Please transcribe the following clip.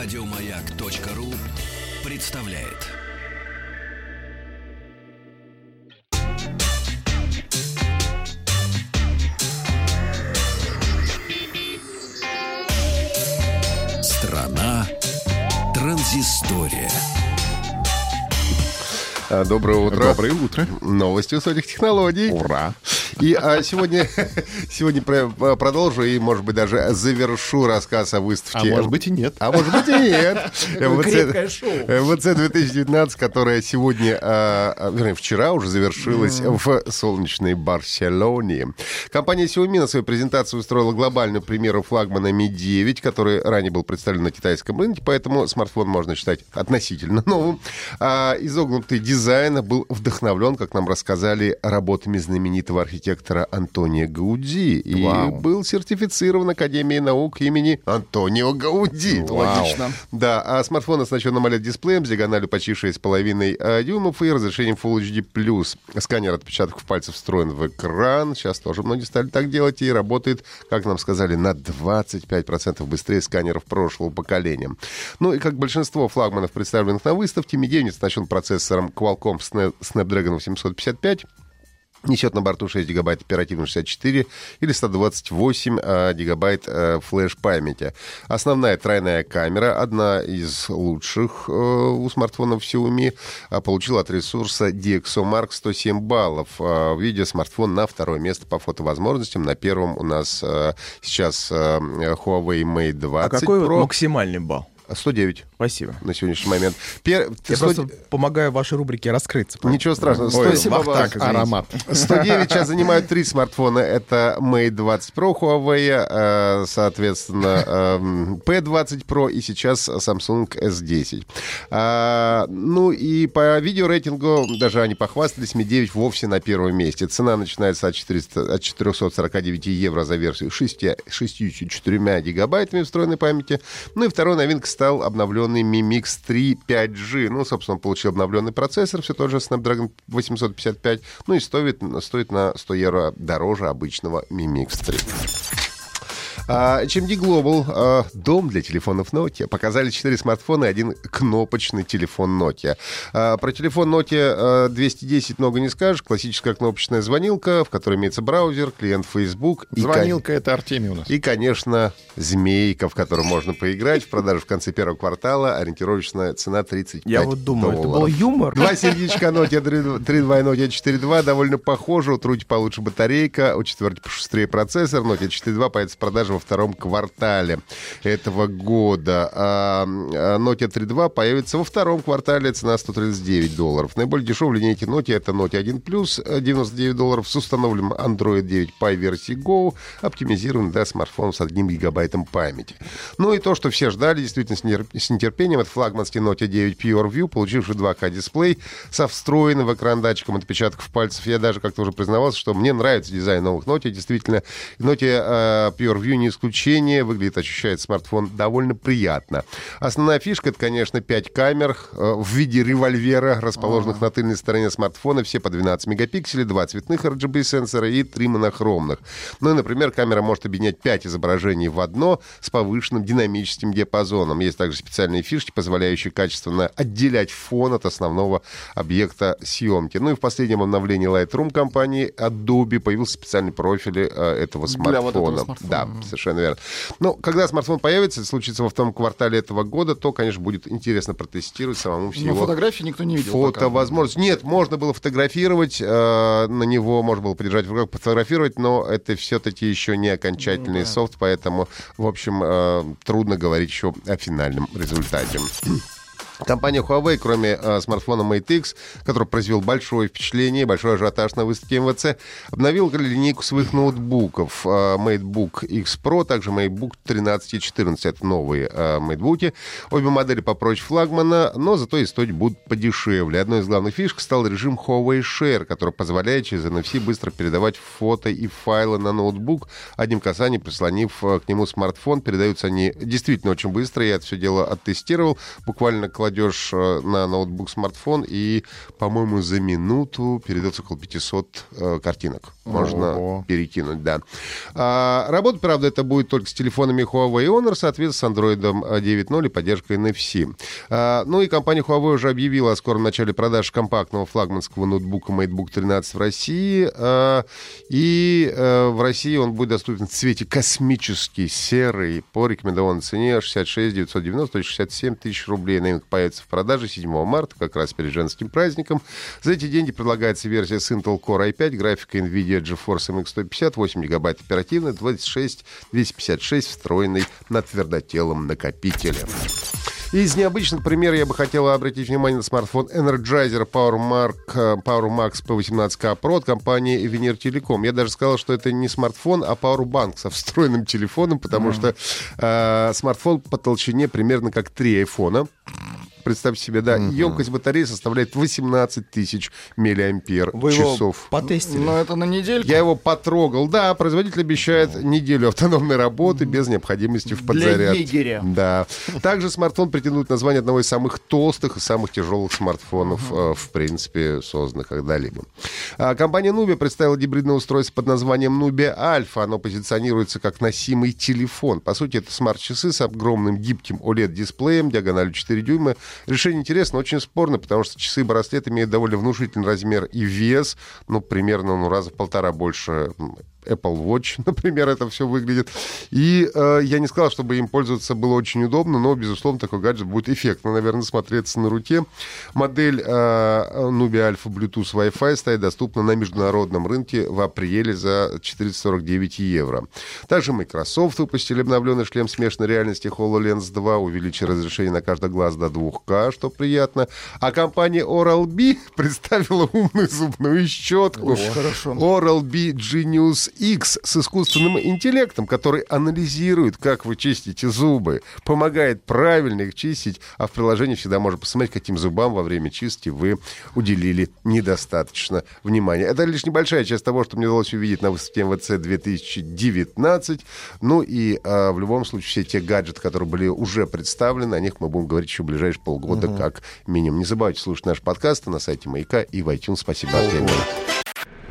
Радиомаяк.ру представляет. Страна транзистория. А, Доброе утро. Доброе утро. Новости высоких технологий. Ура. И а, сегодня, сегодня про- продолжу и, может быть, даже завершу рассказ о А выставке. может быть и нет. А может быть и нет. MWC 2019, которая сегодня, а, а, вернее, вчера уже завершилась в солнечной Барселоне. Компания Xiaomi на своей презентации устроила глобальную премьеру флагмана Mi 9, который ранее был представлен на китайском рынке, поэтому смартфон можно считать относительно новым. А изогнутый дизайн был вдохновлен, как нам рассказали, работами знаменитого архитектора Антонио Гауди и Вау. был сертифицирован Академией наук имени Антонио Гауди. Логично. Да, а смартфон оснащен AMOLED-дисплеем с диагональю почти 6,5 э, дюймов и разрешением Full HD+. Сканер отпечатков пальцев встроен в экран. Сейчас тоже многие стали так делать и работает, как нам сказали, на 25% быстрее сканеров прошлого поколения. Ну и как большинство флагманов, представленных на выставке, 9 оснащен процессором Qualcomm Sna- Snapdragon 855, Несет на борту 6 гигабайт оперативной 64 или 128 э, гигабайт э, флеш-памяти. Основная тройная камера, одна из лучших э, у смартфонов Xiaomi, э, получила от ресурса DxOMark 107 баллов. Э, в виде смартфон на второе место по фотовозможностям. На первом у нас э, сейчас Huawei Mate 20 А какой Pro. максимальный балл? 109 Спасибо. на сегодняшний момент. Пер- Я 100 просто помогаю вашей рубрике раскрыться. Ничего страшного. Ой, 107 Вахтанг, баллов. извините. Аромат. 109 сейчас занимают три смартфона. Это Mate 20 Pro Huawei, э, соответственно, эм, P20 Pro и сейчас Samsung S10. А, Ну и по видеорейтингу, даже они похвастались, Mi 9 вовсе на первом месте. Цена начинается от, 400, от 449 евро за версию 6, 64 гигабайтами встроенной памяти. Ну и второй новинкой стал обновленный Mi Mix 3 5G. Ну, собственно, получил обновленный процессор, все тот же Snapdragon 855. Ну и стоит, стоит на 100 евро дороже обычного Mi Mix 3. А, HMD Global, а, дом для телефонов Nokia. Показали 4 смартфона и один кнопочный телефон Nokia. А, про телефон Nokia а, 210 много не скажешь. Классическая кнопочная звонилка, в которой имеется браузер, клиент Facebook. Звонилка это Артемий у нас. и, конечно, змейка, в которую можно поиграть. В продаже в конце первого квартала ориентировочная цена 35 Я вот думаю, это был долларов. юмор. Два сердечка Nokia 3.2 и Nokia 4.2 довольно похожи. У трути получше батарейка, у четверки пошустрее процессор. Nokia 4.2 появится в продаже во втором квартале этого года. А а Nokia 3.2 появится во втором квартале, цена 139 долларов. Наиболее дешевая линейки Nokia это Nokia 1 Plus, э, 99 долларов с установленным Android 9 Pie версии Go, оптимизирован для смартфонов с 1 гигабайтом памяти. Ну и то, что все ждали, действительно, с нетерпением, это флагманский Nokia 9 Pure View, получивший 2К дисплей со встроенным экран датчиком отпечатков пальцев. Я даже как-то уже признавался, что мне нравится дизайн новых Nokia. Действительно, Nokia э, Pure View не исключение. Выглядит, ощущает смартфон довольно приятно. Основная фишка, это, конечно, 5 камер э, в виде револьвера, расположенных на тыльной стороне смартфона. Все по 12 мегапикселей, два цветных RGB-сенсора и три монохромных. Ну и, например, камера может объединять 5 изображений в одно с повышенным динамическим диапазоном. Есть также специальные фишки, позволяющие качественно отделять фон от основного объекта съемки. Ну и в последнем обновлении Lightroom компании Adobe появился специальный профиль э, этого смартфона. Для вот этого смартфона. Да, совершенно верно. Ну, когда смартфон появится, случится во втором квартале этого года, то, конечно, будет интересно протестировать самому все Но его фотографии никто не видел. фото возможность. Нет, можно было фотографировать, э, на него можно было подержать в руках, фотографировать, но это все-таки еще не окончательный софт, поэтому, в общем, э, трудно говорить еще о финальном результате. Компания Huawei, кроме э, смартфона Mate X, который произвел большое впечатление, большой ажиотаж на выставке МВЦ, обновил линейку своих ноутбуков. Э, MateBook X Pro, также MateBook 13 и 14. Это новые э, MateBook. Обе модели попроще флагмана, но зато и стоить будут подешевле. Одной из главных фишек стал режим Huawei Share, который позволяет через NFC быстро передавать фото и файлы на ноутбук, одним касанием прислонив к нему смартфон. Передаются они действительно очень быстро. Я это все дело оттестировал. Буквально кладешь э, на ноутбук смартфон, и, по-моему, за минуту передается около 500 э, картинок. Можно Ого. перекинуть, да. А, работать, правда, это будет только с телефонами Huawei Honor, соответственно, с Android 9.0 и поддержкой NFC. А, ну и компания Huawei уже объявила о скором начале продаж компактного флагманского ноутбука MateBook 13 в России. А, и а, в России он будет доступен в цвете космический, серый, по рекомендованной цене 66 990, то есть 67 тысяч рублей. Новинка появится в продаже 7 марта, как раз перед женским праздником. За эти деньги предлагается версия с Intel Core i5, графика NVIDIA GeForce MX 150, 8 гигабайт оперативной, 26 256 встроенный на твердотелом накопителе. Из необычных примеров я бы хотел обратить внимание на смартфон Energizer PowerMark, э, PowerMax P18K Pro от компании Veneer Telecom. Я даже сказал, что это не смартфон, а Powerbank со встроенным телефоном, потому что э, смартфон по толщине примерно как три айфона. Представьте себе, да, и емкость батареи составляет 18 тысяч миллиампер Вы его часов. потестили? Но это на недельку. Я его потрогал. Да, производитель обещает неделю автономной работы без необходимости в Для подзарядке. егеря. Да. Также смартфон претендует на звание одного из самых толстых и самых тяжелых смартфонов, э, в принципе, созданных когда-либо. А, Компания Nubia представила гибридное устройство под названием Nubia Alpha. Оно позиционируется как носимый телефон. По сути, это смарт-часы с огромным гибким OLED-дисплеем, диагональю 4 дюйма. Решение интересно, очень спорно, потому что часы и браслет имеют довольно внушительный размер и вес, ну, примерно ну, раза в полтора больше Apple Watch, например, это все выглядит. И э, я не сказал, чтобы им пользоваться было очень удобно, но, безусловно, такой гаджет будет эффектно, наверное, смотреться на руке. Модель э, Nubia Alpha Bluetooth Wi-Fi стоит доступна на международном рынке в апреле за 449 евро. Также Microsoft выпустили обновленный шлем смешанной реальности HoloLens 2, увеличили разрешение на каждый глаз до 2К, что приятно. А компания Oral-B представила умную зубную щетку. хорошо. Oral-B Genius X с искусственным интеллектом, который анализирует, как вы чистите зубы, помогает правильно их чистить, а в приложении всегда можно посмотреть, каким зубам во время чистки вы уделили недостаточно внимания. Это лишь небольшая часть того, что мне удалось увидеть на выставке МВЦ 2019. Ну и а, в любом случае все те гаджеты, которые были уже представлены, о них мы будем говорить еще в ближайшие полгода как минимум. Не забывайте слушать наши подкасты на сайте Маяка и в iTunes. Спасибо, Артемий.